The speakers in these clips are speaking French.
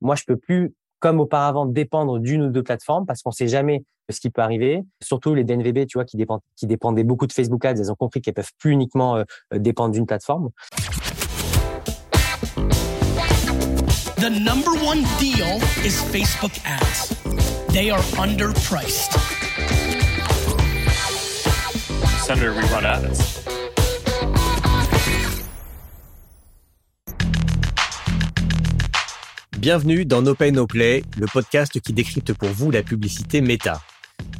moi, je peux plus, comme auparavant, dépendre d'une ou deux plateformes parce qu'on sait jamais ce qui peut arriver. Surtout les DNVB, tu vois, qui dépendent, qui dépendaient beaucoup de Facebook Ads, elles ont compris qu'elles peuvent plus uniquement euh, dépendre d'une plateforme. The number one deal is Facebook ads. They are underpriced. Senator, we run ads. Bienvenue dans No Pay No Play, le podcast qui décrypte pour vous la publicité méta.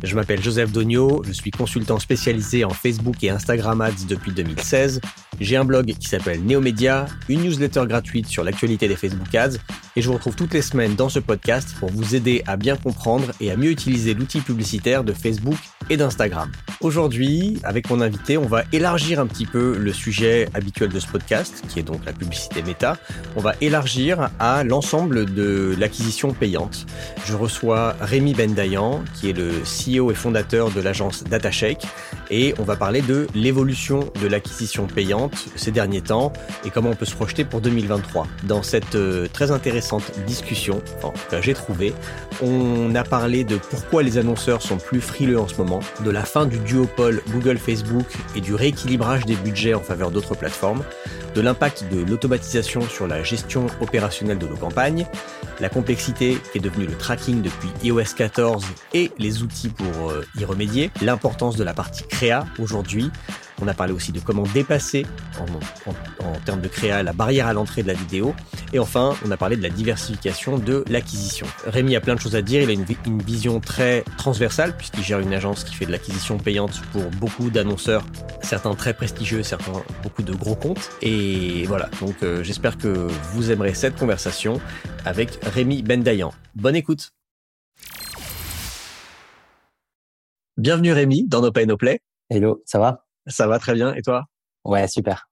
Je m'appelle Joseph Dogno, je suis consultant spécialisé en Facebook et Instagram Ads depuis 2016. J'ai un blog qui s'appelle Neomédia, une newsletter gratuite sur l'actualité des Facebook Ads et je vous retrouve toutes les semaines dans ce podcast pour vous aider à bien comprendre et à mieux utiliser l'outil publicitaire de Facebook et d'Instagram. Aujourd'hui, avec mon invité, on va élargir un petit peu le sujet habituel de ce podcast, qui est donc la publicité méta. On va élargir à l'ensemble de l'acquisition payante. Je reçois Rémi Bendayan, qui est le CEO et fondateur de l'agence DataShake, et on va parler de l'évolution de l'acquisition payante ces derniers temps et comment on peut se projeter pour 2023. Dans cette euh, très intéressante discussion, enfin, j'ai trouvé, on a parlé de pourquoi les annonceurs sont plus frileux en ce moment, de la fin du duopole Google-Facebook et du rééquilibrage des budgets en faveur d'autres plateformes, de l'impact de l'automatisation sur la gestion opérationnelle de nos campagnes, la complexité qui est devenue le tracking depuis iOS 14 et les outils pour euh, y remédier, l'importance de la partie créa aujourd'hui, on a parlé aussi de comment dépasser en, termes de créa la barrière à l'entrée de la vidéo. Et enfin, on a parlé de la diversification de l'acquisition. Rémi a plein de choses à dire. Il a une, vision très transversale puisqu'il gère une agence qui fait de l'acquisition payante pour beaucoup d'annonceurs, certains très prestigieux, certains beaucoup de gros comptes. Et voilà. Donc, euh, j'espère que vous aimerez cette conversation avec Rémi Bendayan. Bonne écoute. Bienvenue Rémi dans No Pay No Play. Hello, ça va? Ça va très bien. Et toi? Ouais, super.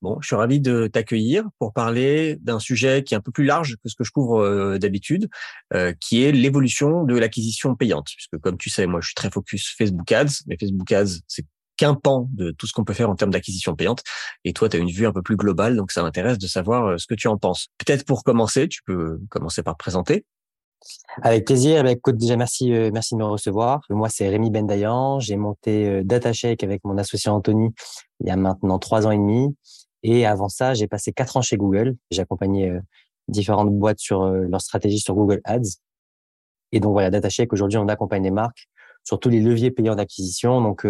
Bon, je suis ravi de t'accueillir pour parler d'un sujet qui est un peu plus large que ce que je couvre euh, d'habitude, euh, qui est l'évolution de l'acquisition payante. Puisque comme tu sais, moi, je suis très focus Facebook Ads, mais Facebook Ads, c'est qu'un pan de tout ce qu'on peut faire en termes d'acquisition payante. Et toi, tu as une vue un peu plus globale, donc ça m'intéresse de savoir euh, ce que tu en penses. Peut-être pour commencer, tu peux commencer par te présenter. Avec plaisir. Eh ben, écoute, déjà, merci, euh, merci de me recevoir. Moi, c'est Rémi Bendayan. J'ai monté euh, DataShake avec mon associé Anthony il y a maintenant trois ans et demi. Et avant ça, j'ai passé quatre ans chez Google. J'ai accompagné euh, différentes boîtes sur leur stratégie sur Google Ads. Et donc, voilà, DataShake, aujourd'hui, on accompagne les marques sur tous les leviers payants d'acquisition. Donc,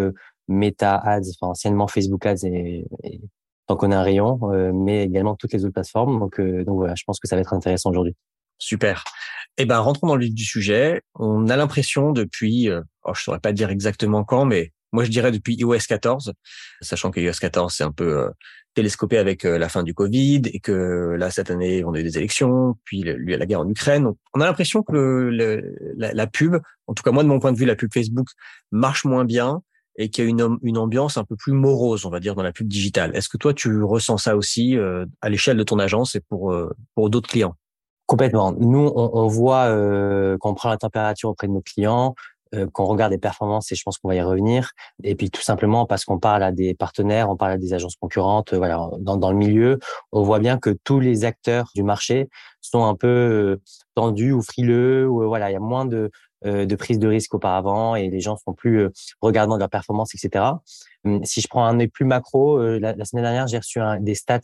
Meta Ads, enfin, anciennement Facebook Ads et, et tant qu'on a un rayon, mais également toutes les autres plateformes. Donc, donc voilà, je pense que ça va être intéressant aujourd'hui. Super. Eh ben, rentrons dans le vif du sujet. On a l'impression depuis, euh, oh, je saurais pas dire exactement quand, mais moi je dirais depuis iOS 14, sachant que iOS 14 c'est un peu euh, télescopé avec euh, la fin du Covid et que là cette année on a eu des élections, puis le, la guerre en Ukraine. on a l'impression que la, pub, en tout cas moi de mon point de vue, la pub Facebook marche moins bien et qu'il y a une, une ambiance un peu plus morose, on va dire, dans la pub digitale. Est-ce que toi tu ressens ça aussi à l'échelle de ton agence et pour pour d'autres clients? Complètement. Nous, on, on voit euh, qu'on prend la température auprès de nos clients, euh, qu'on regarde les performances et je pense qu'on va y revenir. Et puis tout simplement parce qu'on parle à des partenaires, on parle à des agences concurrentes. Voilà, dans, dans le milieu, on voit bien que tous les acteurs du marché sont un peu euh, tendus ou frileux. Ou voilà, il y a moins de de prise de risque auparavant et les gens sont plus regardants de leurs performances, etc. Hum, si je prends un œil plus macro, la, la semaine dernière, j'ai reçu un, des stats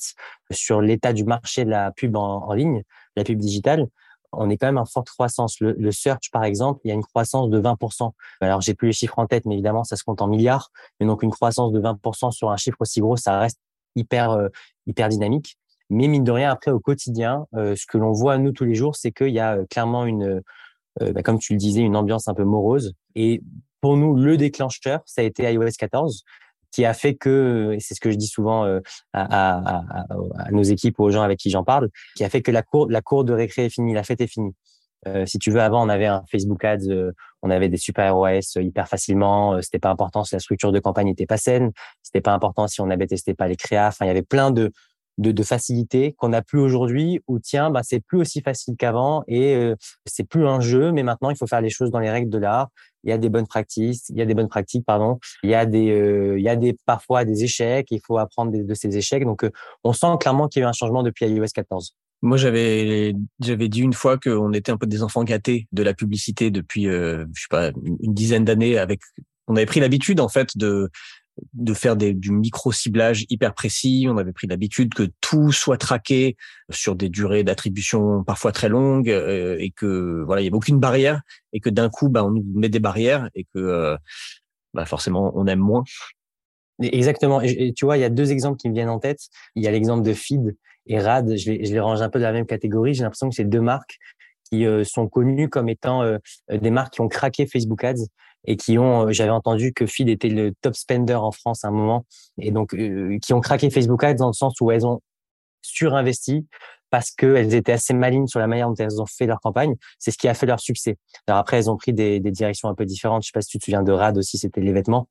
sur l'état du marché de la pub en, ligne la pub digitale, on est quand même en forte croissance. Le, search, par exemple, il y a une croissance de 20%. Alors, j'ai plus les chiffres en tête, mais évidemment, ça se compte en milliards. Mais donc, une croissance de 20% sur un chiffre aussi gros, ça reste hyper, euh, hyper dynamique. Mais mine de rien, après, au quotidien, euh, ce que l'on voit, nous, tous les jours, c'est qu'il y a euh, clairement une, bah, comme tu le disais, une ambiance un peu morose. Et pour nous, le déclencheur, ça a été iOS 14 qui a fait que, et c'est ce que je dis souvent euh, à, nos équipes aux gens avec qui j'en parle, qui a fait que la cour, de récré est finie, la fête est finie. Euh, si tu veux, avant, on avait un Facebook Ads, euh, on avait des super ROS hyper facilement. c'était pas important si la structure de campagne était pas saine. C'était pas important si on avait testé pas les créas. Enfin, il y avait plein de de, de facilité qu'on n'a plus aujourd'hui où tiens bah c'est plus aussi facile qu'avant et euh, c'est plus un jeu mais maintenant il faut faire les choses dans les règles de l'art. Il y a des bonnes pratiques il y a des bonnes pratiques pardon. Il y a des euh, il y a des parfois des échecs il faut apprendre de, ces échecs. Donc euh, on sent clairement qu'il y a eu un changement depuis iOS 14 Moi, j'avais j'avais dit une fois qu'on était un peu des enfants gâtés de la publicité depuis, euh, je sais pas, une dizaine d'années. Avec, on avait pris l'habitude en fait de de faire du micro ciblage hyper précis. On avait pris l'habitude que tout soit traqué sur des durées d'attribution parfois très longues euh, et que voilà, il y avait aucune barrière et que d'un coup, bah, on nous met des barrières et que euh, bah, forcément, on aime moins. Exactement. Et, tu vois, il y a deux exemples qui me viennent en tête. Il y a l'exemple de Feed et Rad. Je les, je les range un peu dans la même catégorie. J'ai l'impression que c'est deux marques qui euh, sont connues comme étant des marques qui ont craqué Facebook Ads et qui ont, euh, j'avais entendu que Feed était le top spender en France à un moment, et donc qui ont craqué Facebook Ads dans le sens où elles ont surinvesti parce qu'elles étaient assez malines sur la manière dont elles ont fait leur campagne. C'est ce qui a fait leur succès. Alors après, elles ont pris des, des directions un peu différentes. Je sais pas si tu te souviens de Rad aussi, c'était les vêtements.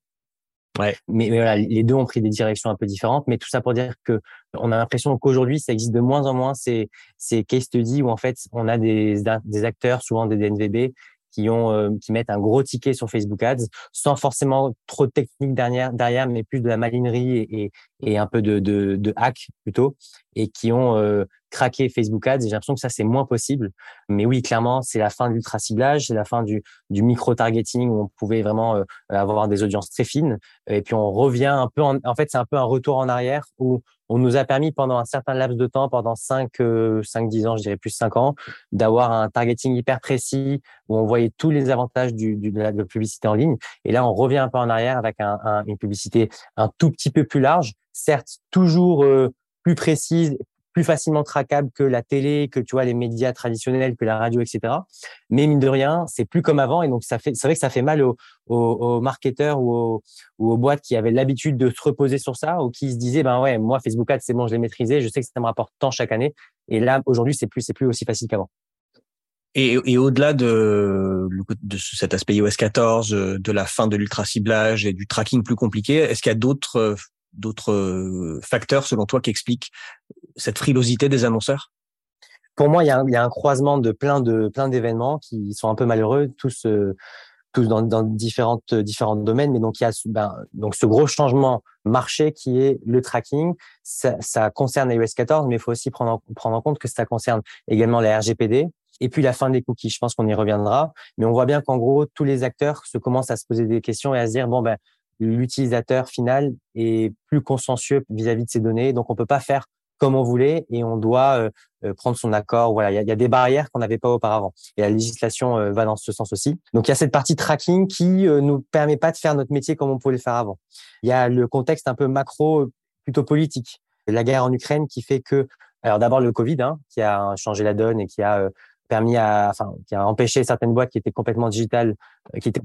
Ouais. Mais, mais, voilà, les deux ont pris des directions un peu différentes. Mais tout ça pour dire que on a l'impression qu'aujourd'hui, ça existe de moins en moins ces, ces case studies où en fait, on a des, des acteurs, souvent des DNVB, qui ont euh, qui mettent un gros ticket sur Facebook Ads sans forcément trop de technique derrière derrière mais plus de la malinerie et, et, un peu de, de, de hack plutôt et qui ont euh, craqué Facebook Ads j'ai l'impression que ça c'est moins possible. Mais oui clairement c'est la fin de l'ultra ciblage c'est la fin du, du micro targeting où on pouvait vraiment euh, avoir des audiences très fines. Et puis on revient un peu en, en fait c'est un peu un retour en arrière où on nous a permis pendant un certain laps de temps, pendant 5, 5 10 ans, je dirais plus 5 ans, d'avoir un targeting hyper précis où on voyait tous les avantages du, de la publicité en ligne. Et là, on revient un peu en arrière avec une publicité un tout petit peu plus large, certes toujours euh, plus précise, plus facilement traquable que la télé, que tu vois les médias traditionnels, que la radio, etc. Mais mine de rien, c'est plus comme avant et donc ça fait, c'est vrai que ça fait mal aux, aux, marketeurs ou aux, aux, boîtes qui avaient l'habitude de se reposer sur ça ou qui se disaient ben ouais, moi Facebook Ads c'est bon, je l'ai maîtrisé, je sais que ça me rapporte tant chaque année et là aujourd'hui c'est plus c'est plus aussi facile qu'avant. Et, au-delà de, de cet aspect iOS 14, de la fin de l'ultra ciblage et du tracking plus compliqué, est-ce qu'il y a d'autres d'autres euh, facteurs selon toi qui expliquent cette frilosité des annonceurs? Pour moi, il y, a un, croisement de plein de plein d'événements qui sont un peu malheureux, tous euh, tous dans, différents domaines. Mais donc il y a ben, donc ce gros changement marché qui est le tracking. Ça, ça concerne iOS 14, mais il faut aussi prendre en, prendre en compte que ça concerne également la RGPD. Et puis la fin des cookies, je pense qu'on y reviendra. Mais on voit bien qu'en gros, tous les acteurs se commencent à se poser des questions et à se dire bon ben l'utilisateur final est plus consciencieux vis-à-vis de ces données. Donc, on peut pas faire comme on voulait et on doit euh, euh, prendre son accord. Voilà, il y a, des barrières qu'on n'avait pas auparavant. Et la législation euh, va dans ce sens aussi. Donc, il y a cette partie tracking qui nous permet pas de faire notre métier comme on pouvait le faire avant. Il y a le contexte un peu macro, plutôt politique. La guerre en Ukraine qui fait que, alors d'abord le Covid, hein, qui a changé la donne et qui a permis à, enfin, qui a empêché certaines boîtes qui étaient complètement digitales, euh, qui étaient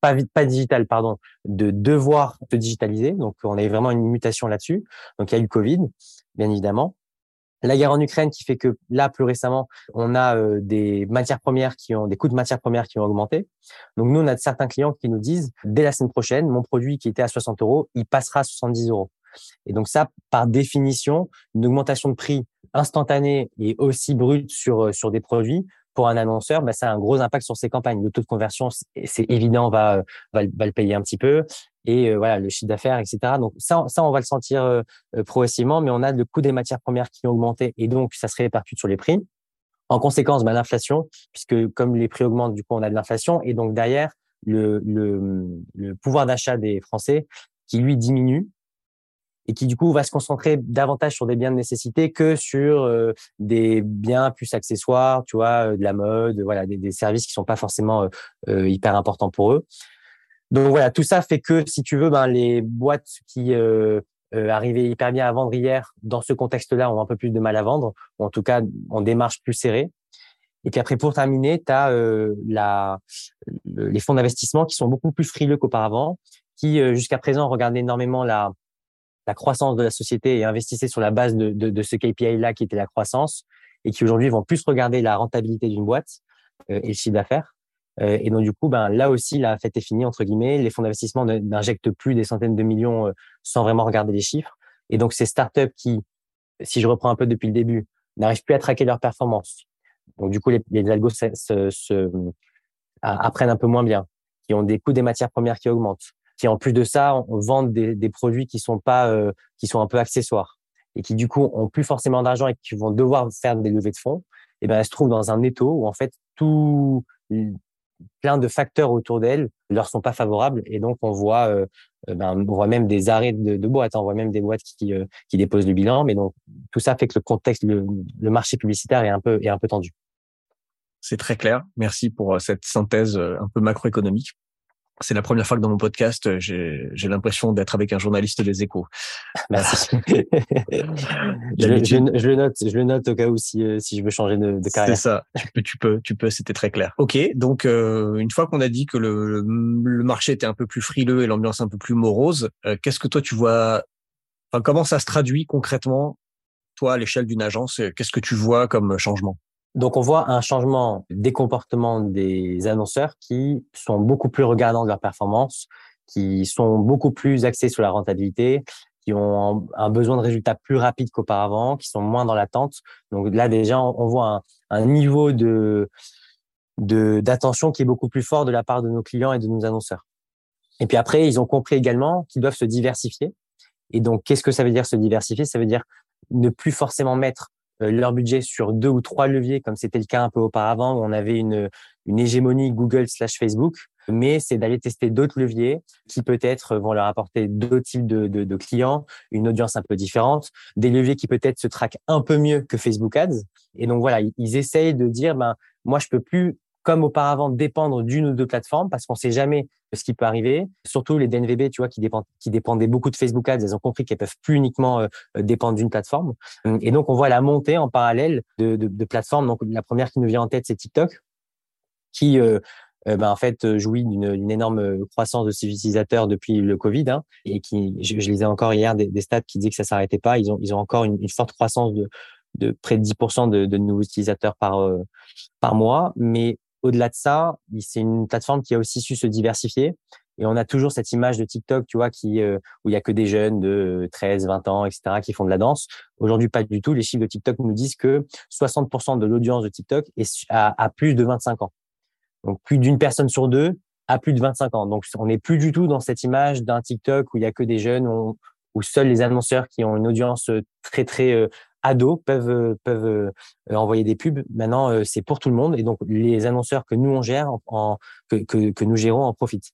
pas pas digitales, pardon, de devoir se digitaliser. Donc, on a eu vraiment une mutation là-dessus. Donc, il y a eu Covid, bien évidemment. La guerre en Ukraine qui fait que là, plus récemment, on a euh, des matières premières qui ont des coûts de matières premières qui ont augmenté. Donc nous, on a certains clients qui nous disent dès la semaine prochaine, mon produit qui était à 60 euros, il passera à 70 euros. Et donc ça, par définition, une augmentation de prix instantanée et aussi brute sur euh, sur des produits pour un annonceur, bah, ça a un gros impact sur ses campagnes. Le taux de conversion, c'est évident, va, va, va le payer un petit peu. Et euh, voilà, le chiffre d'affaires, etc. Donc ça, ça, on va le sentir euh, progressivement, mais on a le coût des matières premières qui ont augmenté et donc ça se répercute sur les prix. En conséquence, bah, l'inflation, puisque comme les prix augmentent, du coup, on a de l'inflation. Et donc derrière, le, le, le pouvoir d'achat des Français qui lui diminue et qui du coup va se concentrer davantage sur des biens de nécessité que sur euh, des biens plus accessoires, tu vois, euh, de la mode, voilà, des, services qui sont pas forcément euh, hyper importants pour eux. Donc voilà, tout ça fait que si tu veux, ben les boîtes qui arrivaient hyper bien à vendre hier, dans ce contexte-là, ont un peu plus de mal à vendre, ou en tout cas en démarche plus serrée. Et puis après, pour terminer, tu as les fonds d'investissement qui sont beaucoup plus frileux qu'auparavant, qui jusqu'à présent regardaient énormément la, la croissance de la société et investissaient sur la base de, ce KPI-là qui était la croissance et qui aujourd'hui vont plus regarder la rentabilité d'une boîte euh, et le chiffre d'affaires. Euh, et donc du coup, ben là aussi, la fête est finie entre guillemets. Les fonds d'investissement n'injectent plus des centaines de millions euh, sans vraiment regarder les chiffres. Et donc ces startups qui, si je reprends un peu depuis le début, n'arrivent plus à traquer leur performance. Donc du coup, les, les algos se, se, se, apprennent un peu moins bien, qui ont des coûts des matières premières qui augmentent, qui en plus de ça on vend des, des produits qui sont pas euh, qui sont un peu accessoires et qui du coup ont plus forcément d'argent et qui vont devoir faire des levées de fonds, et eh ben elles se trouvent dans un étau où en fait tout plein de facteurs autour d'elles leur sont pas favorables et donc on voit euh, ben, on voit même des arrêts de, de boîtes, hein. on voit même des boîtes qui euh, qui déposent le bilan, mais donc tout ça fait que le contexte le, le marché publicitaire est un peu est un peu tendu. C'est très clair. Merci pour cette synthèse un peu macroéconomique. C'est la première fois que dans mon podcast, euh, j'ai l'impression d'être avec un journaliste des échos. Merci. je, je, le note, je le note au cas où si, euh, si je veux changer de, de carrière. C'est ça. Tu peux, tu peux, tu peux. C'était très clair. Ok. Donc, euh, une fois qu'on a dit que le, le, marché était un peu plus frileux et l'ambiance un peu plus morose, qu'est-ce que toi tu vois Enfin, comment ça se traduit concrètement, toi, à l'échelle d'une agence Qu'est-ce que tu vois comme changement? Donc, on voit un changement des comportements des annonceurs qui sont beaucoup plus regardants de leur performance, qui sont beaucoup plus axés sur la rentabilité, qui ont un besoin de résultats plus rapides qu'auparavant, qui sont moins dans l'attente. Donc là, déjà, on voit un, niveau de d'attention qui est beaucoup plus fort de la part de nos clients et de nos annonceurs. Et puis après, ils ont compris également qu'ils doivent se diversifier. Et donc, qu'est-ce que ça veut dire se diversifier? Ça veut dire ne plus forcément mettre leur budget sur deux ou trois leviers, comme c'était le cas un peu auparavant, où on avait une, une hégémonie Google slash Facebook, mais c'est d'aller tester d'autres leviers qui peut-être vont leur apporter d'autres types de, de, de, clients, une audience un peu différente, des leviers qui peut-être se traquent un peu mieux que Facebook Ads. Et donc voilà, ils essayent de dire, ben moi je peux plus comme auparavant, dépendre d'une ou deux plateformes parce qu'on sait jamais ce qui peut arriver. Surtout les DNVB, tu vois, qui, dépendent, qui dépendaient beaucoup de Facebook Ads, elles ont compris qu'elles peuvent plus uniquement euh, dépendre d'une plateforme. Et donc, on voit la montée en parallèle de, plateformes. Donc, la première qui nous vient en tête, c'est TikTok, qui euh, euh ben, en fait jouit d'une énorme croissance de ses utilisateurs depuis le Covid hein, et qui, je, lisais encore hier des, stats qui disaient que ça s'arrêtait pas. Ils ont, encore une, forte croissance de, près de 10% de, nouveaux utilisateurs par euh, par mois, mais au-delà de ça, c'est une plateforme qui a aussi su se diversifier. Et on a toujours cette image de TikTok, tu vois, qui euh, où il y a que des jeunes de 13, 20 ans, etc., qui font de la danse. Aujourd'hui, pas du tout. Les chiffres de TikTok nous disent que 60% de l'audience de TikTok est à, plus de 25 ans. Donc plus d'une personne sur deux a plus de 25 ans. Donc on n'est plus du tout dans cette image d'un TikTok où il y a que des jeunes, où, où seuls les annonceurs qui ont une audience très très euh, ados peuvent euh, euh, envoyer des pubs. Maintenant, euh, c'est pour tout le monde et donc les annonceurs que nous que nous gérons, en profitent.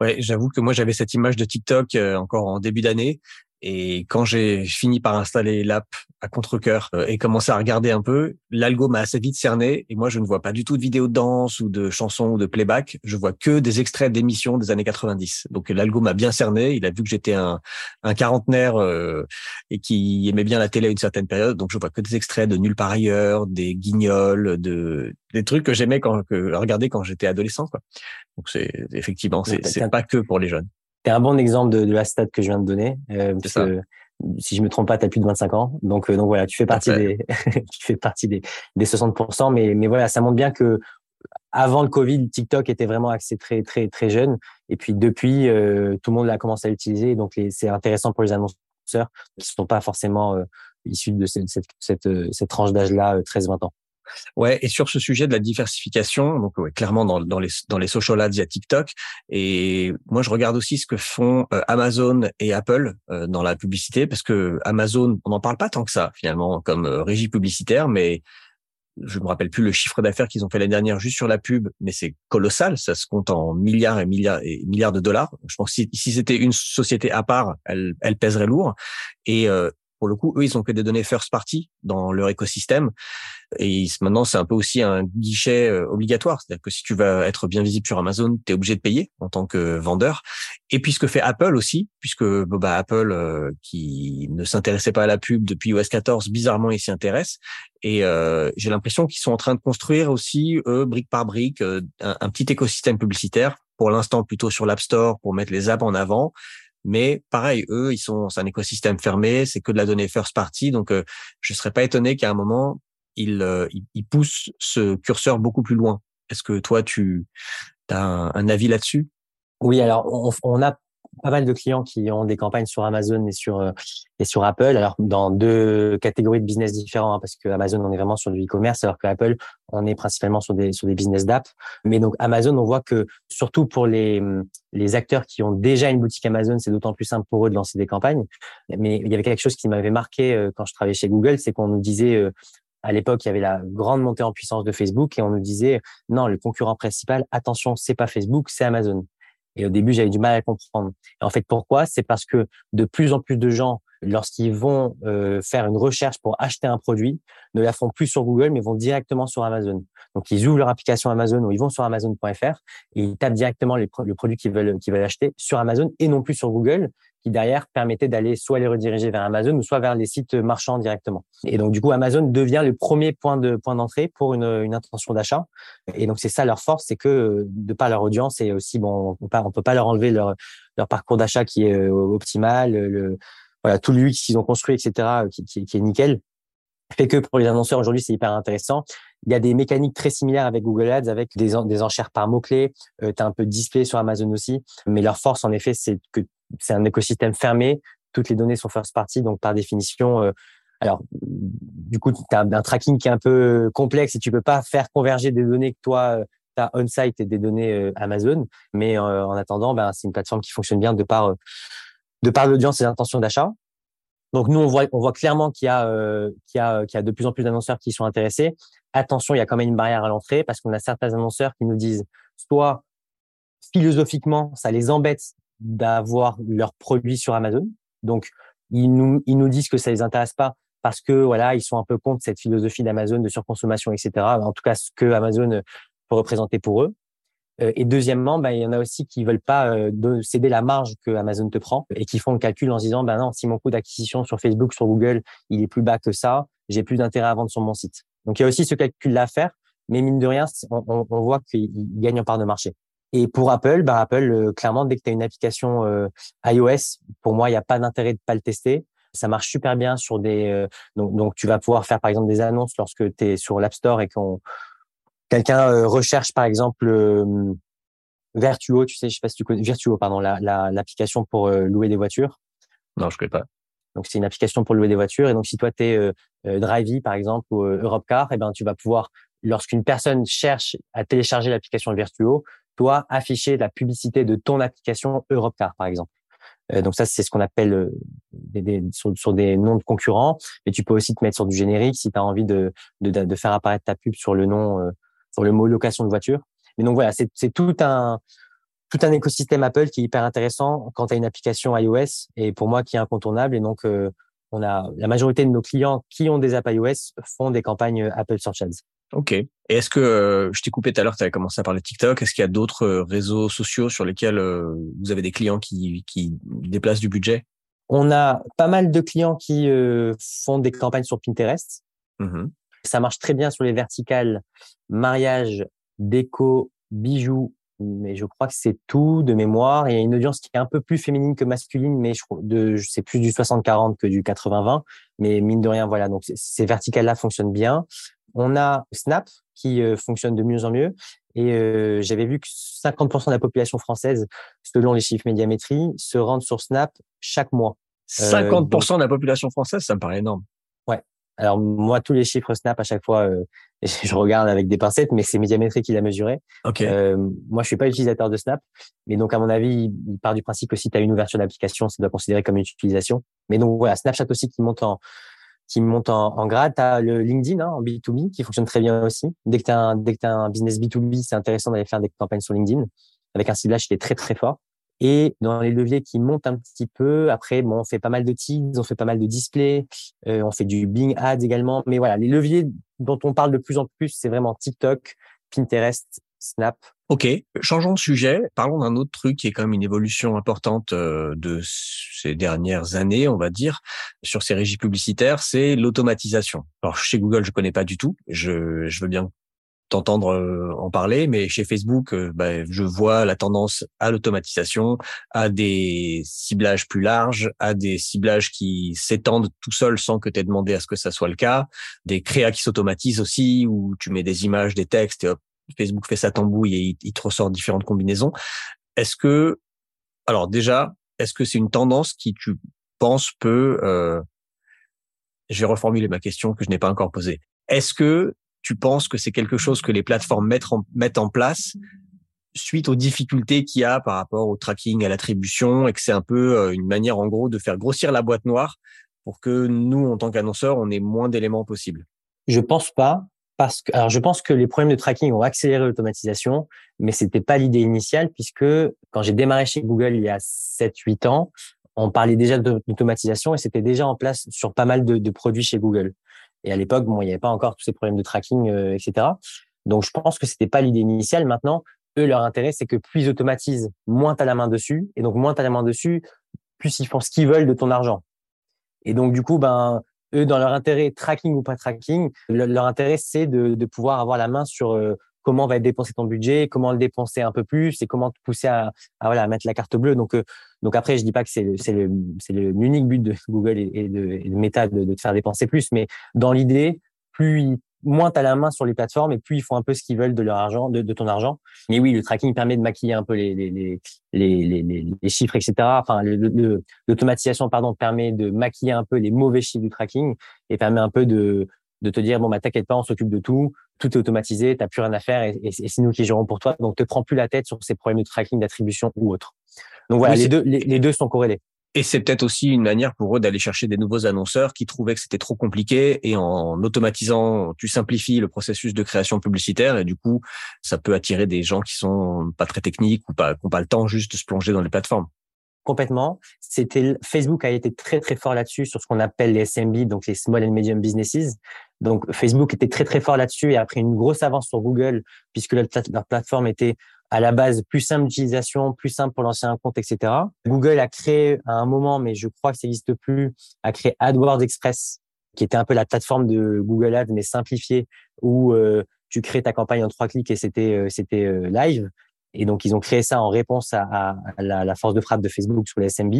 Ouais, j'avoue que moi j'avais cette image de TikTok encore en début d'année et quand j'ai fini par installer l'app à contre-cœur euh, et commencer à regarder un peu, l'algo m'a assez vite cerné et moi je ne vois pas du tout de vidéos de danse ou de chansons ou de playback, je vois que des extraits d'émissions des années 90. Donc l'algo m'a bien cerné, il a vu que j'étais un, un quarantenaire euh, et qui aimait bien la télé à une certaine période, donc je vois que des extraits de nulle part ailleurs, des guignols, de des trucs que j'aimais quand que regarder quand j'étais adolescent quoi. Donc c'est effectivement c'est c'est pas que pour les jeunes. T'es un bon exemple de, de, la stat que je viens de donner. Euh, parce que, si je me trompe pas, tu as plus de 25 ans. Donc, euh, donc voilà, tu fais partie des, tu fais partie des, des 60%. Mais, mais voilà, ça montre bien que avant le Covid, TikTok était vraiment axé très, très, très jeune. Et puis depuis, euh, tout le monde l'a commencé à l'utiliser. Donc, c'est intéressant pour les annonceurs qui ne sont pas forcément euh, issus de cette, cette, cette, cette tranche d'âge-là, 13-20 ans. Ouais, et sur ce sujet de la diversification, donc ouais, clairement dans, les dans les social ads, il y a TikTok, et moi je regarde aussi ce que font euh, Amazon et Apple euh, dans la publicité, parce que Amazon, on n'en parle pas tant que ça finalement comme euh, régie publicitaire, mais je me rappelle plus le chiffre d'affaires qu'ils ont fait l'année dernière juste sur la pub, mais c'est colossal, ça se compte en milliards et milliards et milliards de dollars. Je pense que si, si c'était une société à part, elle, elle pèserait lourd. Et pour le coup, eux, ils ont que des données first party dans leur écosystème. Et maintenant, c'est un peu aussi un guichet euh, obligatoire. C'est-à-dire que si tu vas être bien visible sur Amazon, tu es obligé de payer en tant que vendeur. Et puis ce que fait Apple aussi, puisque bah, Apple, euh, qui ne s'intéressait pas à la pub depuis iOS 14, bizarrement, il s'y intéresse. Et euh, j'ai l'impression qu'ils sont en train de construire aussi, eux, brique par brique, un, un petit écosystème publicitaire. Pour l'instant, plutôt sur l'App Store pour mettre les apps en avant mais pareil, eux, ils sont, c'est un écosystème fermé, c'est que de la donnée first party. Donc, euh, je serais pas étonné qu'à un moment, ils, euh, ils, poussent ce curseur beaucoup plus loin. Est-ce que toi, tu as un, avis là-dessus? Oui, alors on, on, a pas mal de clients qui ont des campagnes sur Amazon et sur euh, et sur Apple. Alors dans deux catégories de business différents, hein, parce que Amazon on est vraiment sur du e-commerce, alors que Apple on est principalement sur des sur des business d'app. Mais donc Amazon, on voit que surtout pour les les acteurs qui ont déjà une boutique Amazon, c'est d'autant plus simple pour eux de lancer des campagnes. Mais il y avait quelque chose qui m'avait marqué euh, quand je travaillais chez Google, c'est qu'on nous disait euh, à l'époque, il y avait la grande montée en puissance de Facebook et on nous disait non, le concurrent principal, attention, c'est pas Facebook, c'est Amazon. Et au début, j'avais du mal à comprendre. En fait, pourquoi? C'est parce que de plus en plus de gens, lorsqu'ils vont euh, faire une recherche pour acheter un produit, ne la font plus sur Google, mais vont directement sur Amazon. Donc, ils ouvrent leur application Amazon ou ils vont sur Amazon.fr et ils tapent directement le produit qu'ils veulent acheter sur Amazon et non plus sur Google qui derrière permettait d'aller soit les rediriger vers Amazon ou soit vers les sites marchands directement. Et donc du coup, Amazon devient le premier point de point d'entrée pour une, une intention d'achat. Et donc c'est ça leur force, c'est que de par leur audience et aussi bon, on on peut pas leur enlever leur leur parcours d'achat qui est euh, optimal, le voilà tout l'UX qu'ils ont construit, etc. qui, qui, qui est nickel fait que pour les annonceurs aujourd'hui c'est hyper intéressant. Il y a des mécaniques très similaires avec Google Ads, avec des, des enchères par mots-clés. Euh, tu as un peu de display sur Amazon aussi. Mais leur force, en effet, c'est que c'est un écosystème fermé. Toutes les données sont first party, donc par définition, euh, alors du coup, tu as un tracking qui est un peu complexe et tu peux pas faire converger des données que toi euh, tu as on-site et des données euh, Amazon. Mais en attendant, ben, c'est une plateforme qui fonctionne bien de par de par l'audience et l'intention d'achat. Donc nous, on voit, on voit clairement qu'il y a, qu'il y a, qu'il y a de plus en plus d'annonceurs qui sont intéressés. Attention, il y a quand même une barrière à l'entrée parce qu'on a certains annonceurs qui nous disent soit philosophiquement, ça les embête d'avoir leurs produits sur Amazon. Donc, ils nous, ils nous disent que ça les intéresse pas parce que voilà, ils sont un peu contre cette philosophie d'Amazon de surconsommation, etc. En tout cas, ce que Amazon peut représenter pour eux. Euh, et deuxièmement, ben, il y en a aussi qui veulent pas euh, céder la marge que Amazon te prend et qui font le calcul en se disant, ben non, si mon coût d'acquisition sur Facebook, sur Google, il est plus bas que ça, j'ai plus d'intérêt à vendre sur mon site. Donc, il y a aussi ce calcul-là à faire, mais mine de rien, on, on voit qu'ils gagnent en part de marché. Et pour Apple, bah Apple, euh, clairement, dès que tu as une application euh, iOS, pour moi, il n'y a pas d'intérêt de pas le tester. Ça marche super bien sur des. Euh, donc, donc, tu vas pouvoir faire par exemple des annonces lorsque tu es sur l'App Store et qu'on quelqu'un recherche par exemple Virtuo, tu sais, je sais pas si tu connais Virtuo, pardon, l'application la, pour louer des voitures. Non, je connais pas. Donc c'est une application pour louer des voitures et donc si toi tu es Drivey par exemple ou Europcar, et eh ben tu vas pouvoir lorsqu'une personne cherche à télécharger l'application Virtuo, toi afficher la publicité de ton application Europcar, par exemple. Euh, donc ça, c'est ce qu'on appelle euh, des, des, sur, des noms de concurrents. Mais tu peux aussi te mettre sur du générique si tu as envie de, de, de, faire apparaître ta pub sur le nom, euh, sur le mot location de voiture. Mais donc voilà, c'est tout un tout un écosystème Apple qui est hyper intéressant quand tu une application iOS et pour moi qui est incontournable. Et donc on a la majorité de nos clients qui ont des apps iOS font des campagnes Apple Search Ads. Ok. Et est-ce que euh, je t'ai coupé tout à l'heure, tu avais commencé à parler de TikTok. Est-ce qu'il y a d'autres euh, réseaux sociaux sur lesquels euh, vous avez des clients qui, qui déplacent du budget? On a pas mal de clients qui font des campagnes sur Pinterest. Mmh Ça marche très bien sur les verticales mariage, déco, bijoux, mais je crois que c'est tout de mémoire. Il y a une audience qui est un peu plus féminine que masculine, mais je, de, c'est plus du 60-40 que du 80-20. Mais mine de rien, voilà. Donc ces verticales-là fonctionnent bien. On a Snap qui euh, fonctionne de mieux en mieux. Et euh, j'avais vu que 50% de la population française, selon les chiffres médiamétrie, se rendent sur Snap chaque mois. 50% euh, de la population française, ça me paraît énorme. Ouais. Alors moi, tous les chiffres Snap à chaque fois, je regarde avec des pincettes, mais c'est médiamétrie qui l'a mesuré. Okay. moi, je suis pas utilisateur de Snap, mais donc à mon avis, il part du principe que si tu as une ouverture d'application, ça doit considérer comme une utilisation. Mais donc voilà, Snapchat aussi qui monte en qui monte en, en grade. Tu as le LinkedIn hein, en B2B qui fonctionne très bien aussi. Dès que tu as, un business B2B, c'est intéressant d'aller faire des campagnes sur LinkedIn avec un ciblage qui est très, très fort. Et dans les leviers qui montent un petit peu, après, bon, on fait pas mal de teas, on fait pas mal de displays, euh, on fait du Bing Ads également. Mais voilà, les leviers dont on parle de plus en plus, c'est vraiment TikTok, Pinterest, Snap. Ok, changeons de sujet. Parlons d'un autre truc qui est quand même une évolution importante euh, de ces dernières années, on va dire, sur ces régies publicitaires, c'est l'automatisation. Alors chez Google, je connais pas du tout. Je, je veux bien t'entendre euh, en parler, mais chez Facebook, bah, je vois la tendance à l'automatisation, à des ciblages plus larges, à des ciblages qui s'étendent tout seuls sans que tu aies demandé à ce que ça soit le cas, des créas qui s'automatisent aussi, où tu mets des images, des textes, et hop, Facebook fait sa tambouille et il, te ressort différentes combinaisons. Est-ce que, alors déjà, est-ce que c'est une tendance qui, tu penses, peut... Euh... Je vais reformuler ma question que je n'ai pas encore posée. Est-ce que tu penses que c'est quelque chose que les plateformes mettent en, mettent en place suite aux difficultés qu'il y a par rapport au tracking, à l'attribution, et que c'est un peu euh, une manière, en gros, de faire grossir la boîte noire pour que nous, en tant qu'annonceurs, on ait moins d'éléments possibles? Je pense pas. Parce que, alors, je pense que les problèmes de tracking ont accéléré l'automatisation, mais c'était pas l'idée initiale puisque quand j'ai démarré chez Google il y a 7-8 ans, on parlait déjà d'automatisation et c'était déjà en place sur pas mal de, de, produits chez Google. Et à l'époque, bon, il n'y avait pas encore tous ces problèmes de tracking, euh, etc. Donc, je pense que c'était pas l'idée initiale. Maintenant, eux, leur intérêt, c'est que plus ils automatisent, moins tu as la main dessus. Et donc, moins tu as la main dessus, plus ils font ce qu'ils veulent de ton argent. Et donc, du coup, ben, eux, dans leur intérêt, tracking ou pas tracking, leur, intérêt, c'est de, de, pouvoir avoir la main sur euh, comment va être dépensé ton budget, comment le dépenser un peu plus et comment te pousser à, à voilà, à mettre la carte bleue. Donc, euh, donc après, je dis pas que c'est l'unique but de Google et, de, et de Meta de, de, te faire dépenser plus, mais dans l'idée, plus moins tu as la main sur les plateformes et puis ils font un peu ce qu'ils veulent de leur argent, de, de, ton argent. Mais oui, le tracking permet de maquiller un peu les, les, les, les, les chiffres, etc. Enfin, l'automatisation, pardon, permet de maquiller un peu les mauvais chiffres du tracking et permet un peu de, de te dire, bon, bah, t'inquiète pas, on s'occupe de tout, tout est automatisé, t'as plus rien à faire et, et, c'est nous qui gérons pour toi. Donc, te prends plus la tête sur ces problèmes de tracking, d'attribution ou autre. Donc voilà, les, deux, les deux sont corrélés. Et c'est peut-être aussi une manière pour eux d'aller chercher des nouveaux annonceurs qui trouvaient que c'était trop compliqué et en automatisant, tu simplifies le processus de création publicitaire et du coup, ça peut attirer des gens qui sont pas très techniques ou pas, qui n'ont pas le temps juste de se plonger dans les plateformes. Complètement. C'était Facebook a été très très fort là-dessus sur ce qu'on appelle les SMB, donc les small and medium businesses. Donc Facebook était très très fort là-dessus et a pris une grosse avance sur Google puisque leur plateforme était à la base plus simple d'utilisation, plus simple pour lancer un compte, etc. Google a créé à un moment, mais je crois que ça n'existe plus, a créé AdWords Express, qui était un peu la plateforme de Google Ads mais simplifiée, où euh, tu crées ta campagne en trois clics et c'était euh, c'était euh, live. Et donc ils ont créé ça en réponse à, à, la, la, force de frappe de Facebook sur les SMB.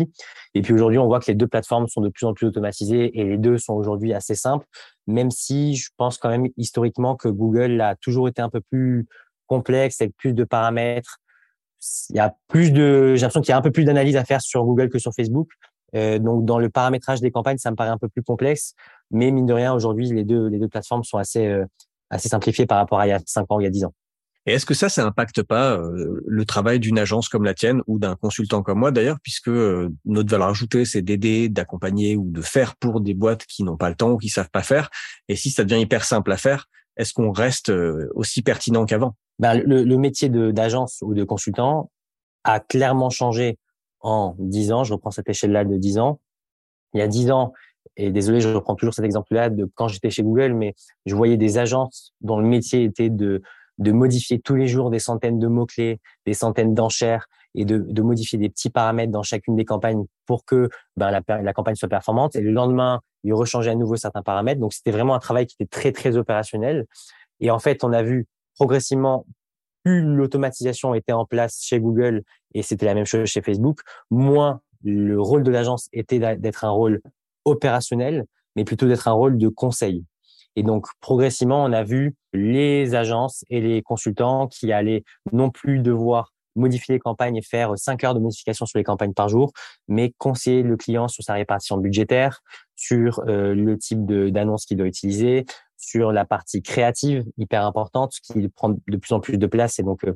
Et puis aujourd'hui, on voit que les deux plateformes sont de plus en plus automatisées et les deux sont aujourd'hui assez simples, même si je pense quand même historiquement que Google a toujours été un peu plus complexe avec plus de paramètres. Il y a plus de, j'ai l'impression qu'il y a un peu plus d'analyse à faire sur Google que sur Facebook. Euh, donc dans le paramétrage des campagnes, ça me paraît un peu plus complexe, mais mine de rien, aujourd'hui, les deux les deux plateformes sont assez euh, assez simplifiées par rapport à il y a cinq ans, il y a dix ans. Et est-ce que ça, ça impacte pas euh, le travail d'une agence comme la tienne ou d'un consultant comme moi d'ailleurs, puisque notre valeur ajoutée, c'est d'aider, d'accompagner ou de faire pour des boîtes qui n'ont pas le temps ou qui savent pas faire. Et si ça devient hyper simple à faire, est-ce qu'on reste aussi pertinent qu'avant? Ben, le, le, métier d'agence ou de consultant a clairement changé en dix ans. Je reprends cette échelle-là de dix ans. Il y a dix ans, et désolé, je reprends toujours cet exemple-là de quand j'étais chez Google, mais je voyais des agences dont le métier était de de modifier tous les jours des centaines de mots-clés, des centaines d'enchères et de, de, modifier des petits paramètres dans chacune des campagnes pour que ben, la, la, campagne soit performante. Et le lendemain, il rechangeait à nouveau certains paramètres. Donc, c'était vraiment un travail qui était très, très opérationnel. Et en fait, on a vu progressivement, plus l'automatisation était en place chez Google, et c'était la même chose chez Facebook, moins le rôle de l'agence était d'être un rôle opérationnel, mais plutôt d'être un rôle de conseil. Et donc, progressivement, on a vu les agences et les consultants qui allaient non plus devoir modifier les campagnes et faire cinq heures de modification sur les campagnes par jour, mais conseiller le client sur sa répartition budgétaire, sur euh, le type d'annonce qu'il doit utiliser, sur la partie créative hyper importante, qui prend de plus en plus de place. Et donc, euh,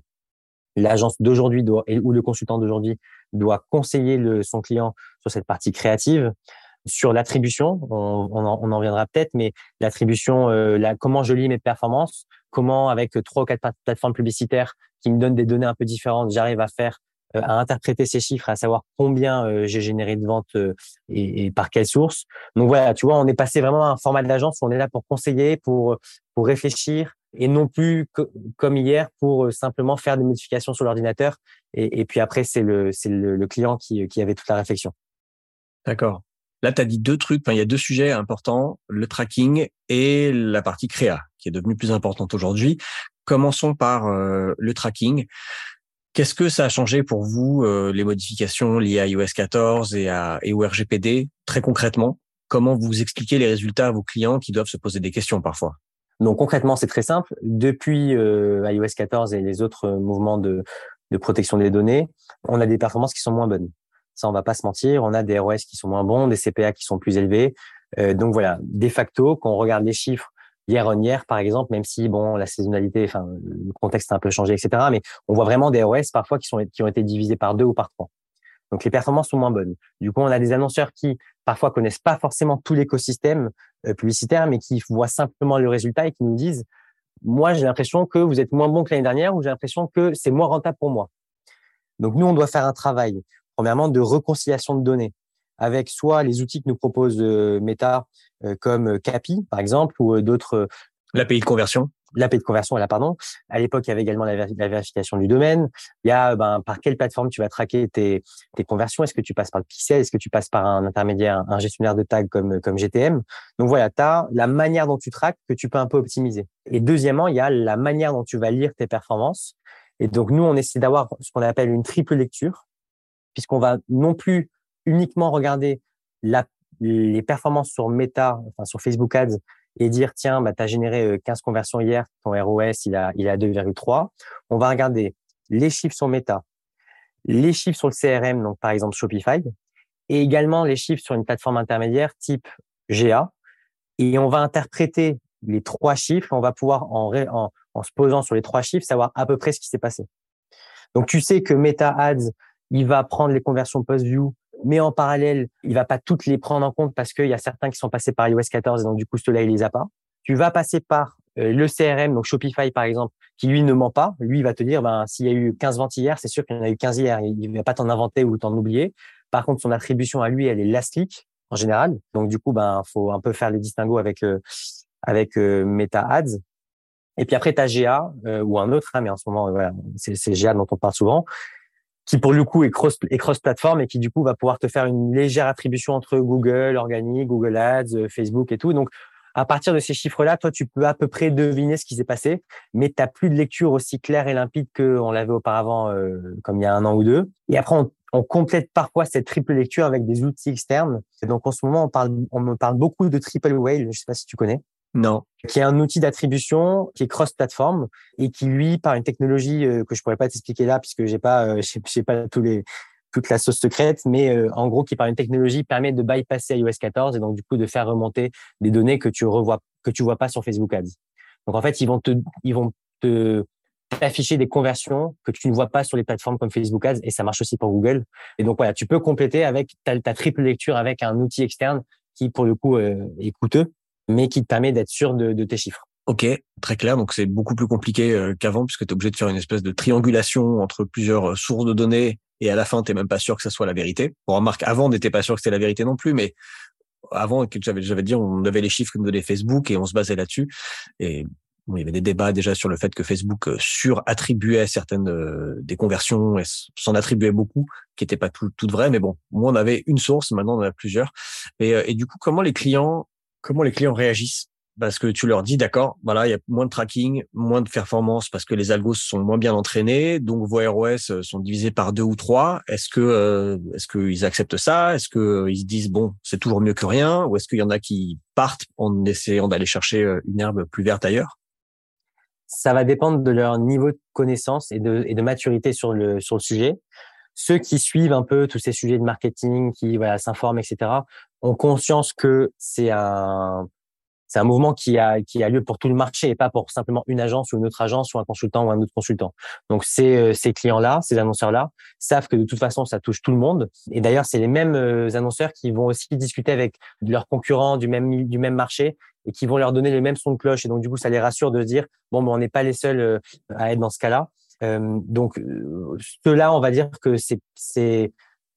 l'agence d'aujourd'hui doit ou le consultant d'aujourd'hui doit conseiller le, son client sur cette partie créative sur l'attribution, on, en, on, en, viendra peut-être, mais l'attribution, euh, la, comment je lis mes performances, comment avec trois ou quatre plateformes publicitaires qui me donnent des données un peu différentes, j'arrive à faire, euh, à interpréter ces chiffres, à savoir combien euh, j'ai généré de ventes euh, et, et, par quelle source. Donc voilà, tu vois, on est passé vraiment à un format d'agence où on est là pour conseiller, pour pour réfléchir et non plus comme hier pour simplement faire des modifications sur l'ordinateur. Et, et, puis après, c'est le c'est le, le client qui qui avait toute la réflexion. D'accord. Là, tu as dit deux trucs, il y a deux sujets importants, le tracking et la partie créa, qui est devenue plus importante aujourd'hui. Commençons par euh, le tracking. Qu'est-ce que ça a changé pour vous, euh, les modifications liées à iOS 14 et, à, et au RGPD, très concrètement? Comment vous expliquez les résultats à vos clients qui doivent se poser des questions parfois? Donc concrètement, c'est très simple. Depuis euh, iOS 14 et les autres mouvements de, de protection des données, on a des performances qui sont moins bonnes. Ça, on va pas se mentir. On a des ROS qui sont moins bons, des CPA qui sont plus élevés. Euh, donc voilà, de facto, quand on regarde les chiffres hier en hier, par exemple, même si bon, la saisonnalité, enfin, le contexte a un peu changé, etc. Mais on voit vraiment des ROS parfois qui sont qui ont été divisés par deux ou par trois. Donc les performances sont moins bonnes. Du coup, on a des annonceurs qui parfois connaissent pas forcément tout l'écosystème euh, publicitaire, mais qui voient simplement le résultat et qui nous disent moi j'ai l'impression que vous êtes moins bon que l'année dernière ou j'ai l'impression que c'est moins rentable pour moi. Donc nous on doit faire un travail premièrement de réconciliation de données avec soit les outils que nous propose euh, Meta euh, comme Capi par exemple ou d'autres l'API de conversion l'API de conversion, là, pardon. À l'époque, il y avait également la, vérification du domaine. Il y a ben, par quelle plateforme tu vas traquer tes, tes conversions? Est-ce que tu passes par le pixel? Est-ce que tu passes par un intermédiaire, un gestionnaire de tags comme, comme GTM Donc voilà, tu as la manière dont tu traques que tu peux un peu optimiser. Et deuxièmement, il y a la manière dont tu vas lire tes performances. Et donc, nous, on essaie d'avoir ce qu'on appelle une triple lecture, puisqu'on va non plus uniquement regarder la, les performances sur Meta, enfin sur Facebook Ads, et dire tiens bah tu as généré 15 euh, conversions hier ton ROS il a il a 2,3 on va regarder les chiffres sur Meta les chiffres sur le CRM donc par exemple Shopify et également les chiffres sur une plateforme intermédiaire type GA et on va interpréter les trois chiffres on va pouvoir en, en, en se posant sur les trois chiffres savoir à peu près ce qui s'est passé. Donc tu sais que Meta Ads il va prendre les conversions post-view mais en parallèle, il va pas toutes les prendre en compte parce qu'il y a certains qui sont passés par iOS 14 et donc du coup, cela il les a pas. Tu vas passer par euh, le CRM, donc Shopify par exemple, qui lui ne ment pas. Lui, il va te dire, ben, s'il y a eu 15 ventes hier, c'est sûr qu'il y en a eu 15 hier. Il ne va pas t'en inventer ou t'en oublier. Par contre, son attribution à lui, elle est last en général. Donc du coup, ben, faut un peu faire les distinguos avec euh, avec euh, Meta Ads. Et puis après, tu as GA ou un autre, hein, mais en ce moment, voilà, c'est GA dont on parle souvent qui pour le coup est cross est cross plateforme et qui du coup va pouvoir te faire une légère attribution entre Google organique, Google Ads, euh, Facebook et tout. Donc à partir de ces chiffres-là, toi tu peux à peu près deviner ce qui s'est passé, mais tu n'as plus de lecture aussi claire et limpide qu'on l'avait auparavant, euh, comme il y a un an ou deux. Et après on, on, complète parfois cette triple lecture avec des outils externes. Et donc en ce moment on parle on me parle beaucoup de triple whale. Je sais pas si tu connais. Non. Qui est un outil d'attribution qui est cross-platform et qui lui, par une technologie euh, que je pourrais pas t'expliquer là puisque j'ai pas, euh, j'ai pas tous les toute la sauce secrète, mais euh, en gros qui par une technologie permet de bypasser iOS 14 et donc du coup de faire remonter des données que tu revois que tu vois pas sur Facebook Ads. Donc en fait ils vont te ils vont te afficher des conversions que tu ne vois pas sur les plateformes comme Facebook Ads et ça marche aussi pour Google. Et donc voilà, tu peux compléter avec ta, ta triple lecture avec un outil externe qui pour le coup est coûteux mais qui te permet d'être sûr de, de, tes chiffres. Ok, très clair. Donc c'est beaucoup plus compliqué euh, qu'avant puisque tu es obligé de faire une espèce de triangulation entre plusieurs euh, sources de données et à la fin tu même pas sûr que ça soit la vérité. Bon, remarque, avant on n'était pas sûr que c'était la vérité non plus, mais avant j'avais j'avais dit on avait les chiffres que nous donnait Facebook et on se basait là-dessus et il y avait des débats déjà sur le fait que Facebook euh, surattribuait certaines des conversions et s'en attribuait beaucoup, qui n'étaient pas toutes tout vraies. Mais bon, moi, on avait une source, maintenant on en a plusieurs. Et du coup, comment les clients comment les clients réagissent parce que tu leur dis d'accord, voilà, il y a moins de tracking, moins de performance parce que les algos sont moins bien entraînés, donc vos ROS euh, sont divisés par deux ou trois. Est-ce que euh, est-ce qu'ils acceptent ça? Est-ce que euh, ils se disent bon, c'est toujours mieux que rien? Ou est-ce qu'il y en a qui partent en essayant d'aller chercher une herbe plus verte ailleurs? Ça va dépendre de leur niveau de connaissance et de, et de maturité sur le sur le sujet. Ceux qui suivent un peu tous ces sujets de marketing, qui voilà s'informent, etc., ont conscience que c'est un c'est un mouvement qui a qui a lieu pour tout le marché et pas pour simplement une agence ou une autre agence ou un consultant ou un autre consultant. Donc ces euh, ces clients là, ces annonceurs là savent que de toute façon ça touche tout le monde et d'ailleurs c'est les mêmes euh, annonceurs qui vont aussi discuter avec leurs concurrents du même du même marché et qui vont leur donner les mêmes sons de cloche et donc du coup ça les rassure de se dire bon ben on n'est pas les seuls euh, à être dans ce cas-là. Donc ceux-là on va dire que c'est c'est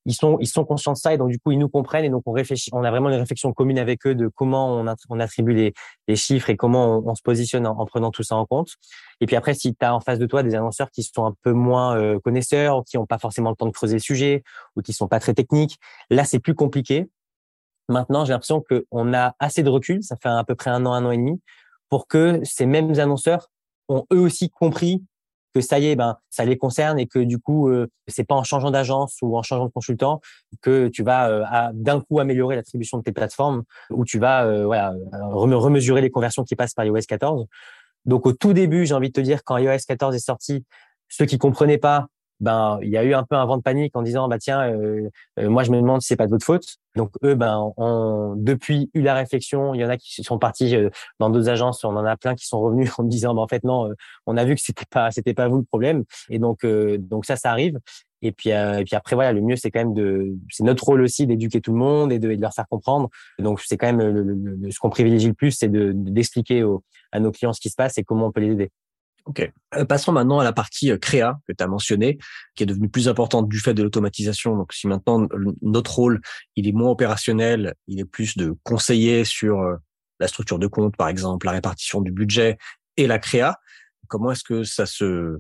ils sont ils sont conscients de ça et donc du coup ils nous comprennent et donc on réfléchit on a vraiment une réflexion commune avec eux de comment on, on attribue les, les chiffres et comment on, se positionne en, prenant tout ça en compte. Et puis après si tu as en face de toi des annonceurs qui sont un peu moins euh, connaisseurs qui n'ont pas forcément le temps de creuser le sujet ou qui sont pas très techniques là c'est plus compliqué. Maintenant j'ai l'impression que on a assez de recul ça fait à peu près un an un an et demi pour que ces mêmes annonceurs ont eux aussi compris que ça y est, ben ça les concerne et que du coup euh, c'est pas en changeant d'agence ou en changeant de consultant que tu vas euh, d'un coup améliorer l'attribution de tes plateformes ou tu vas euh, remesurer les conversions qui passent par iOS 14. Donc au tout début, j'ai envie de te dire quand iOS 14 est sorti, ceux qui comprenaient pas ben il y a eu un peu un vent de panique en disant bah tiens moi je me demande si c'est pas de votre faute. Donc eux ben ont depuis eu la réflexion, il y en a qui sont partis dans d'autres agences, on en a plein qui sont revenus en me disant bah en fait non, on a vu que c'était pas c'était pas vous le problème et donc donc ça ça arrive et puis, euh, et puis après, voilà, le mieux, c'est quand même de, c'est notre rôle aussi d'éduquer tout le monde et de, de, leur faire comprendre. Donc, c'est quand même le, ce qu'on privilégie le plus, c'est de, d'expliquer à nos clients ce qui se passe et comment on peut les aider. Ok. Euh, passons maintenant à la partie euh, créa que tu as mentionné, qui est devenue plus importante du fait de l'automatisation. Donc, si maintenant notre rôle, il est moins opérationnel, il est plus de conseiller sur la structure de compte, par exemple, la répartition du budget et la créa, comment est-ce que ça se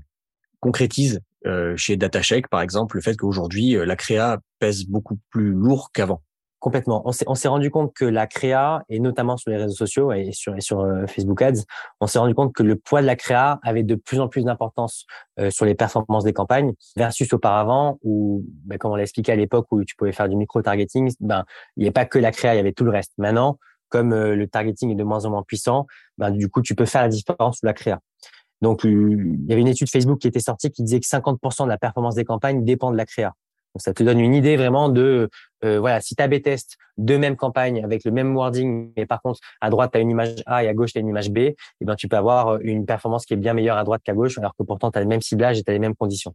concrétise euh, chez DataShake, par exemple, le fait qu'aujourd'hui, euh, la créa pèse beaucoup plus lourd qu'avant? Complètement. On s'est, rendu compte que la créa, et notamment sur les réseaux sociaux et sur, et sur euh, Facebook Ads, on s'est rendu compte que le poids de la créa avait de plus en plus d'importance sur les performances des campagnes versus auparavant où, ben, comme on l'a expliqué à l'époque où tu pouvais faire du micro-targeting, ben, il n'y avait pas que la créa, il y avait tout le reste. Maintenant, comme le targeting est de moins en moins puissant, ben, du coup, tu peux faire la différence sous la créa. Donc, il y avait une étude Facebook qui était sortie qui disait que 50% de la performance des campagnes dépend de la créa. Donc, ça te donne une idée vraiment de, euh, voilà, si tu B-test deux mêmes campagnes avec le même wording, mais par contre, à droite, tu une image A et à gauche, tu une image B, et eh ben, tu peux avoir une performance qui est bien meilleure à droite qu'à gauche, alors que pourtant, tu le même ciblage et tu les mêmes conditions.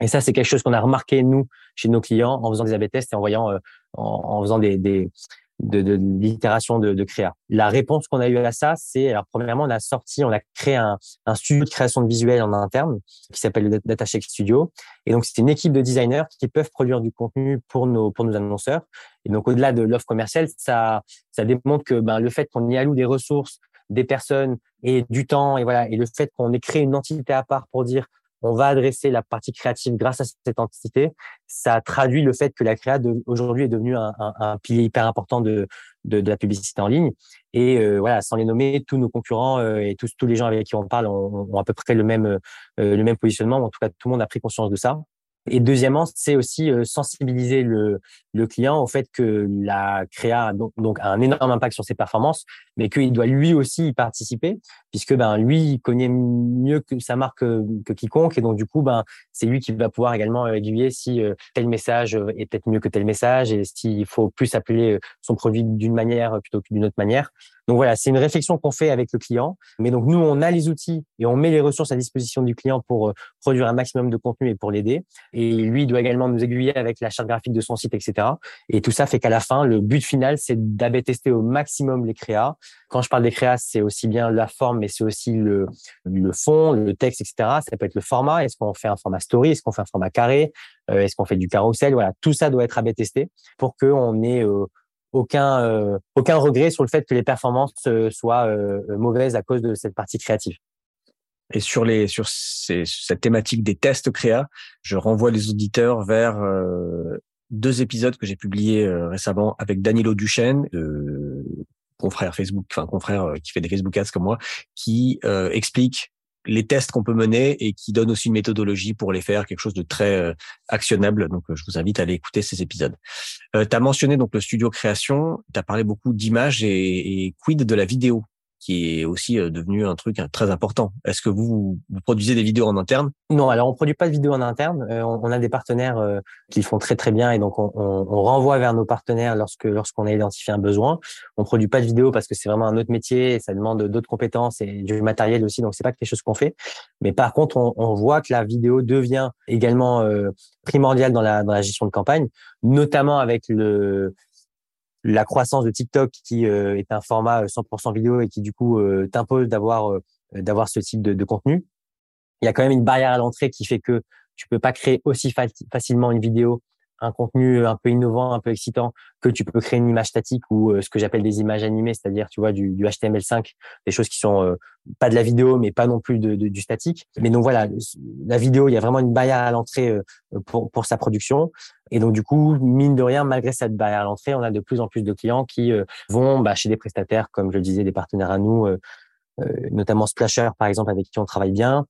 Et ça, c'est quelque chose qu'on a remarqué, nous, chez nos clients, en faisant des A-B-tests et en voyant, euh, en, faisant des, de, de, l'itération de, de, créa. La réponse qu'on a eue à ça, c'est alors premièrement on a sorti, on a créé un, un studio de création de visuels en interne qui s'appelle le Studio. Et donc c'est une équipe de designers qui peuvent produire du contenu pour nos pour nos annonceurs. Et donc au-delà de l'offre commerciale, ça ça démontre que ben, le fait qu'on y alloue des ressources, des personnes et du temps et voilà et le fait qu'on ait créé une entité à part pour dire on va adresser la partie créative grâce à cette entité. Ça traduit le fait que la créa aujourd'hui est devenue un, pilier hyper important de, de, la publicité en ligne. Et euh, voilà, sans les nommer, tous nos concurrents euh, et tous, tous les gens avec qui on parle ont, ont à peu près le même, euh, le même positionnement. En tout cas, tout le monde a pris conscience de ça. Et deuxièmement, c'est aussi euh, sensibiliser le, le, client au fait que la créa donc, donc, a un énorme impact sur ses performances, mais qu'il doit lui aussi y participer, puisque ben lui il connaît mieux que sa marque que, que quiconque, et donc du coup ben c'est lui qui va pouvoir également aiguiller si euh, tel message est peut-être mieux que tel message et s'il faut plus appeler son produit d'une manière plutôt que d'une autre manière. Donc voilà, c'est une réflexion qu'on fait avec le client. Mais donc nous, on a les outils et on met les ressources à disposition du client pour euh, produire un maximum de contenu et pour l'aider. Et lui doit également nous aiguiller avec la charte graphique de son site, etc. Et tout ça fait qu'à la fin, le but final, c'est d'ab tester au maximum les créas. Quand je parle des créas, c'est aussi bien la forme, mais c'est aussi le, le fond, le texte, etc. Ça peut être le format. Est-ce qu'on fait un format story? Est-ce qu'on fait un format carré? Euh, Est-ce qu'on fait du carrousel? Voilà, tout ça doit être AB testé pour qu'on ait euh, aucun euh, aucun regret sur le fait que les performances euh, soient euh, mauvaises à cause de cette partie créative. Et sur les sur ces, cette thématique des tests créa, je renvoie les auditeurs vers deux épisodes que j'ai publiés récemment avec Danilo Duchesne, confrère Facebook, enfin confrère qui fait des Facebook Ads comme moi, qui explique les tests qu'on peut mener et qui donne aussi une méthodologie pour les faire, quelque chose de très euh, actionnable. Donc, euh, je vous invite à aller écouter ces épisodes. Euh, tu as mentionné donc le studio création, tu as parlé beaucoup d'images et, et, quid de la vidéo? Qui est aussi euh, devenu un truc très important. Est-ce que vous, vous produisez des vidéos en interne? Non, alors on produit pas de vidéos en interne. Euh, on, a des partenaires euh, qui font très très bien et donc on, on, renvoie vers nos partenaires lorsque lorsqu'on a identifié un besoin. On produit pas de vidéos parce que c'est vraiment un autre métier et ça demande d'autres compétences et du matériel aussi, donc c'est pas quelque chose qu'on fait. Mais par contre, on, on, voit que la vidéo devient également primordiale dans la dans la gestion de campagne, notamment avec le la croissance de TikTok qui euh, est un format 100% euh, vidéo et qui du coup euh, t'impose d'avoir d'avoir ce type de, de, contenu. Il y a quand même une barrière à l'entrée qui fait que tu peux pas créer aussi facilement une vidéo un contenu un peu innovant, un peu excitant, que tu peux créer une image statique ou ce que j'appelle des images animées, c'est-à-dire tu vois du, du, HTML5, des choses qui sont euh, pas de la vidéo mais pas non plus de, du statique. Mais donc voilà, la vidéo, il y a vraiment une barrière à l'entrée pour, pour sa production. Et donc du coup, mine de rien, malgré cette barrière à l'entrée, on a de plus en plus de clients qui vont bah, chez des prestataires, comme je le disais, des partenaires à nous, notamment Splasher par exemple, avec qui on travaille bien,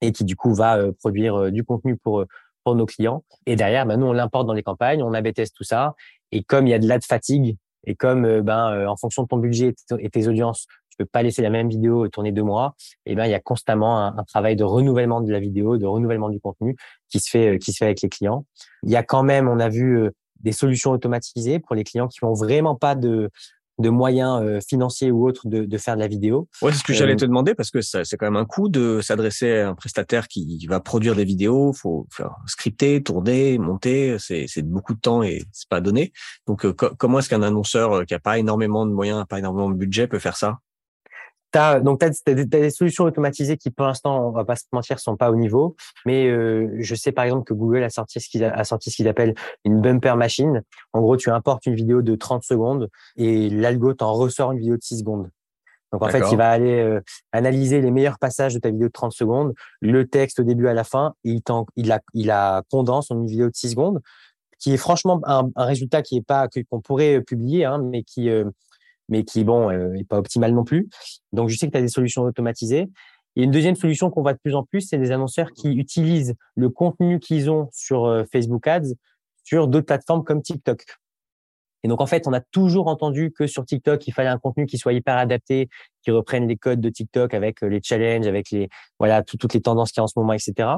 et qui du coup va produire du contenu pour pour nos clients. Et derrière, ben, nous, on l'importe dans les campagnes, on AB tout ça. Et comme il y a de la fatigue, et comme euh, ben, euh, en fonction de ton budget et tes audiences, tu peux pas laisser la même vidéo tourner deux mois. Et eh ben il y a constamment un, un, travail de renouvellement de la vidéo, de renouvellement du contenu qui se fait qui se fait avec les clients. Il y a quand même, on a vu des solutions automatisées pour les clients qui n'ont vraiment pas de de moyens euh, financiers ou autres de, de, faire de la vidéo. Ouais, c'est ce que j'allais euh, te demander parce que c'est quand même un coût de s'adresser à un prestataire qui va produire des vidéos. Faut faire scripter, tourner, monter. C'est beaucoup de temps et c'est pas donné. Donc, euh, comment est-ce qu'un annonceur qui a pas énormément de moyens, pas énormément de budget peut faire ça? T'as, donc, tu as, des solutions automatisées qui, pour l'instant, on va pas se mentir, sont pas au niveau. Mais euh, je sais, par exemple, que Google a sorti ce qu'il a, sorti ce qu'il appelle une bumper machine. En gros, tu importes une vidéo de 30 secondes et l'algo t'en ressort une vidéo de 6 secondes. Donc, en fait, il va aller euh, analyser les meilleurs passages de ta vidéo de 30 secondes, le texte au début à la fin, et il, il, la, il la condense en une vidéo de 6 secondes, qui est franchement un, un résultat qui est pas qu'on pourrait publier, hein, mais qui euh, mais qui bon euh, est pas optimal non plus. Donc je sais que tu as des solutions automatisées. Et une deuxième solution qu'on voit de plus en plus, c'est des annonceurs qui utilisent le contenu qu'ils ont sur euh, Facebook Ads sur d'autres plateformes comme TikTok. Et donc en fait, on a toujours entendu que sur TikTok, il fallait un contenu qui soit hyper adapté, qui reprenne les codes de TikTok avec euh, les challenges, avec les voilà toutes les tendances qu'il y a en ce moment, etc.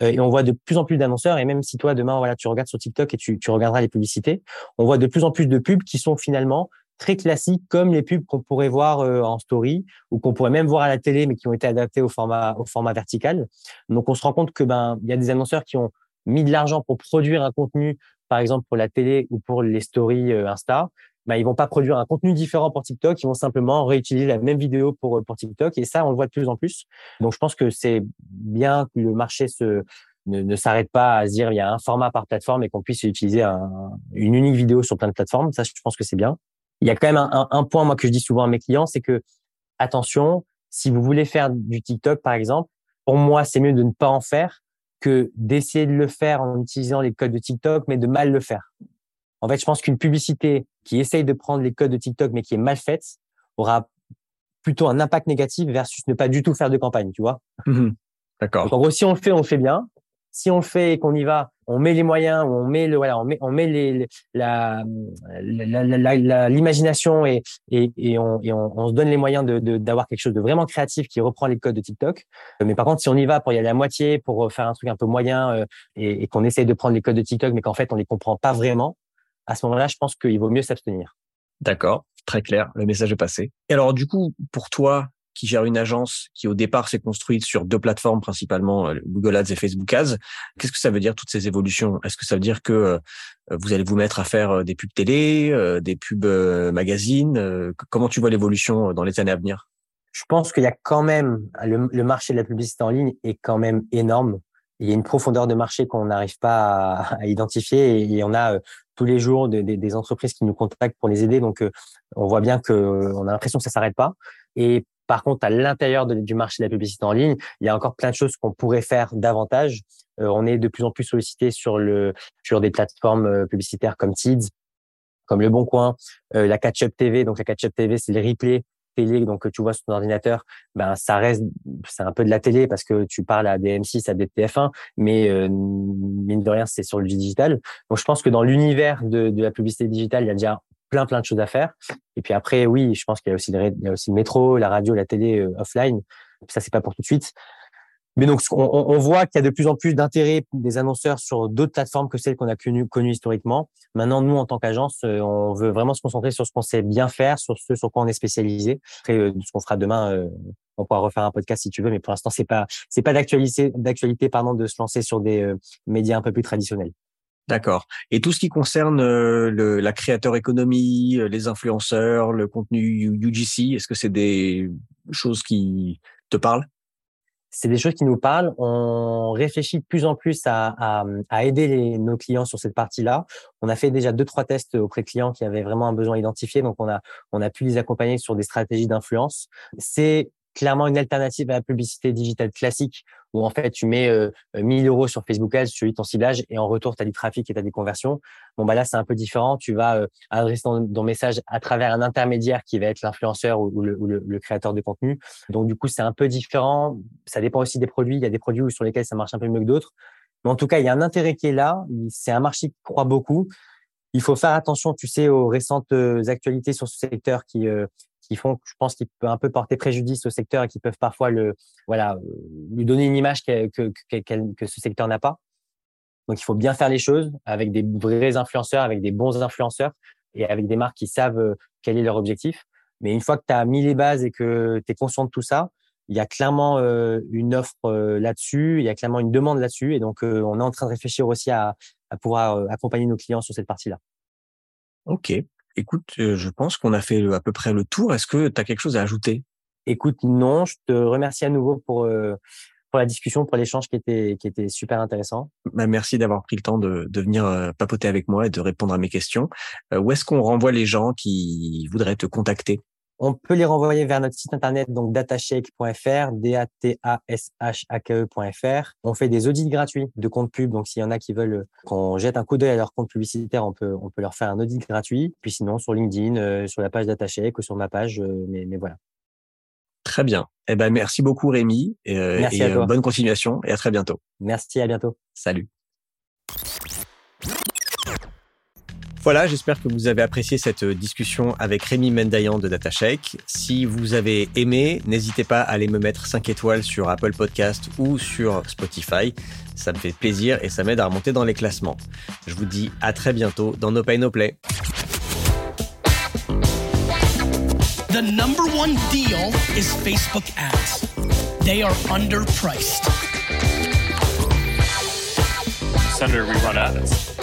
Et on voit de plus en plus d'annonceurs. Et même si toi demain voilà tu regardes sur TikTok et tu, tu regarderas les publicités, on voit de plus en plus de pubs qui sont finalement très classiques comme les pubs qu'on pourrait voir euh, en story ou qu'on pourrait même voir à la télé mais qui ont été adaptés au format au format vertical. Donc on se rend compte que ben il y a des annonceurs qui ont mis de l'argent pour produire un contenu par exemple pour la télé ou pour les stories euh, Insta, ben ils vont pas produire un contenu différent pour TikTok, ils vont simplement réutiliser la même vidéo pour pour TikTok et ça on le voit de plus en plus. Donc je pense que c'est bien que le marché se ne, ne s'arrête pas à se dire il y a un format par plateforme et qu'on puisse utiliser un, une unique vidéo sur plein de plateformes. Ça, je pense que c'est bien il y a quand même un, un, point moi que je dis souvent à mes clients, c'est que attention, si vous voulez faire du TikTok par exemple, pour moi c'est mieux de ne pas en faire que d'essayer de le faire en utilisant les codes de TikTok, mais de mal le faire. En fait, je pense qu'une publicité qui essaye de prendre les codes de TikTok, mais qui est mal faite, aura plutôt un impact négatif versus ne pas du tout faire de campagne, tu vois. Mmh D'accord. En gros, si on le fait, on le fait bien. Si on fait et qu'on y va, on met les moyens, on met le voilà, on met l'imagination et et, on, on, se donne les moyens de d'avoir quelque chose de vraiment créatif qui reprend les codes de TikTok. Mais par contre, si on y va pour y aller à moitié, pour faire un truc un peu moyen euh, et, et qu'on essaye de prendre les codes de TikTok, mais qu'en fait on les comprend pas vraiment, à ce moment-là, je pense qu'il vaut mieux s'abstenir. D'accord, très clair, le message est passé. Et alors du coup, pour toi, qui gère une agence qui au départ s'est construite sur deux plateformes principalement, euh, Google Ads et Facebook Ads. Qu'est-ce que ça veut dire toutes ces évolutions? Est-ce que ça veut dire que euh, vous allez vous mettre à faire euh, des pubs télé, des pubs magazines Comment tu vois l'évolution dans les années à venir? Je pense qu'il y a quand même le, marché de la publicité en ligne est quand même énorme. Il y a une profondeur de marché qu'on n'arrive pas à, identifier et, on a tous les jours des, des, entreprises qui nous contactent pour les aider. Donc, on voit bien que on a l'impression que ça s'arrête pas. Et par contre, à l'intérieur du marché de la publicité en ligne, il y a encore plein de choses qu'on pourrait faire davantage. Euh, on est de plus en plus sollicité sur le sur des plateformes euh, publicitaires comme Tids, comme Le Bon Coin, euh, la Catch-up TV. Donc la Catch-up TV, c'est les replays télé donc que tu vois sur ton ordinateur, ben ça reste c'est un peu de la télé parce que tu parles à des M6, à des TF1, mais mine de rien c'est sur le digital. Donc je pense que dans l'univers de, de la publicité digitale, il y a déjà plein plein de choses à faire. Et puis après, oui, je pense qu'il y a aussi le, métro, la radio, la télé euh, offline. Ça c'est pas pour tout de suite. Mais donc on, voit qu'il y a de plus en plus d'intérêt des annonceurs sur d'autres plateformes que celles qu'on a connues, connues historiquement. Maintenant, nous en tant qu'agence, euh, on veut vraiment se concentrer sur ce qu'on sait bien faire, sur ce sur quoi on est spécialisé. Après, euh, ce qu'on fera demain, on pourra refaire un podcast si tu veux, mais pour l'instant, c'est pas c'est pas d'actualité d'actualité pardon de se lancer sur des médias un peu plus traditionnels. D'accord. Et tout ce qui concerne euh, le, la créateur économie, euh, les influenceurs, le contenu UGC, est-ce que c'est des choses qui te parlent? C'est des choses qui nous parlent. On réfléchit de plus en plus à, aider nos clients sur cette partie-là. On a fait déjà deux trois tests auprès de clients qui avaient vraiment un besoin identifié, donc on a on a pu les accompagner sur des stratégies d'influence. C'est clairement une alternative à la publicité digitale classique où en fait tu mets euh, 1000 euros sur Facebook Ads, tu ton ciblage et en retour tu as du trafic et tu as des conversions. Bon bah là c'est un peu différent, tu vas euh, adresser ton, message à travers un intermédiaire qui va être l'influenceur ou, le, le, créateur de contenu. Donc du coup c'est un peu différent, ça dépend aussi des produits, il y a des produits sur lesquels ça marche un peu mieux que d'autres. Mais en tout cas, il y a un intérêt qui est là, c'est un marché qui croit beaucoup. Il faut faire attention, tu sais, aux récentes euh, actualités sur ce secteur qui, euh, qui font, je pense, qu'il peut un peu porter préjudice au secteur et qui peuvent parfois le, voilà, lui donner une image que, ce secteur n'a pas. Donc, il faut bien faire les choses avec des vrais influenceurs, avec des bons influenceurs et avec des marques qui savent euh, quel est leur objectif. Mais une fois que tu as mis les bases et que tu es conscient de tout ça, il y a clairement euh, une offre euh, là-dessus, il y a clairement une demande là-dessus. Et donc, on est en train de réfléchir aussi à pouvoir accompagner nos clients sur cette partie-là. Ok. Écoute, je pense qu'on a fait à peu près le tour. Est-ce que tu as quelque chose à ajouter? Écoute, non. Je te remercie à nouveau pour pour la discussion, pour l'échange qui était, qui était super intéressant. Bah, merci d'avoir pris le temps de, de venir euh, papoter avec moi et de répondre à mes questions. Euh, où est-ce qu'on renvoie les gens qui voudraient te contacter? On peut les renvoyer vers notre site internet, donc datashake.fr, D-A-T-A-S-H-A-K-E.fr. On fait des audits gratuits de comptes pub. Donc, s'il y en a qui veulent qu'on jette un coup d'œil à leur compte publicitaire, on peut, on peut leur faire un audit gratuit. Puis sinon, sur LinkedIn, euh, sur la page Datashake ou sur ma page, mais, mais voilà. Très bien. Eh ben, merci beaucoup Rémi et, euh, et euh, bonne continuation et à très bientôt. Merci, à bientôt. Salut. Voilà, j'espère que vous avez apprécié cette discussion avec Rémi Mendayan de DataShake. Si vous avez aimé, n'hésitez pas à aller me mettre 5 étoiles sur Apple Podcast ou sur Spotify. Ça me fait plaisir et ça m'aide à remonter dans les classements. Je vous dis à très bientôt dans No Pay No Play. The number one deal is Facebook ads. They are underpriced. Senator, we run ads.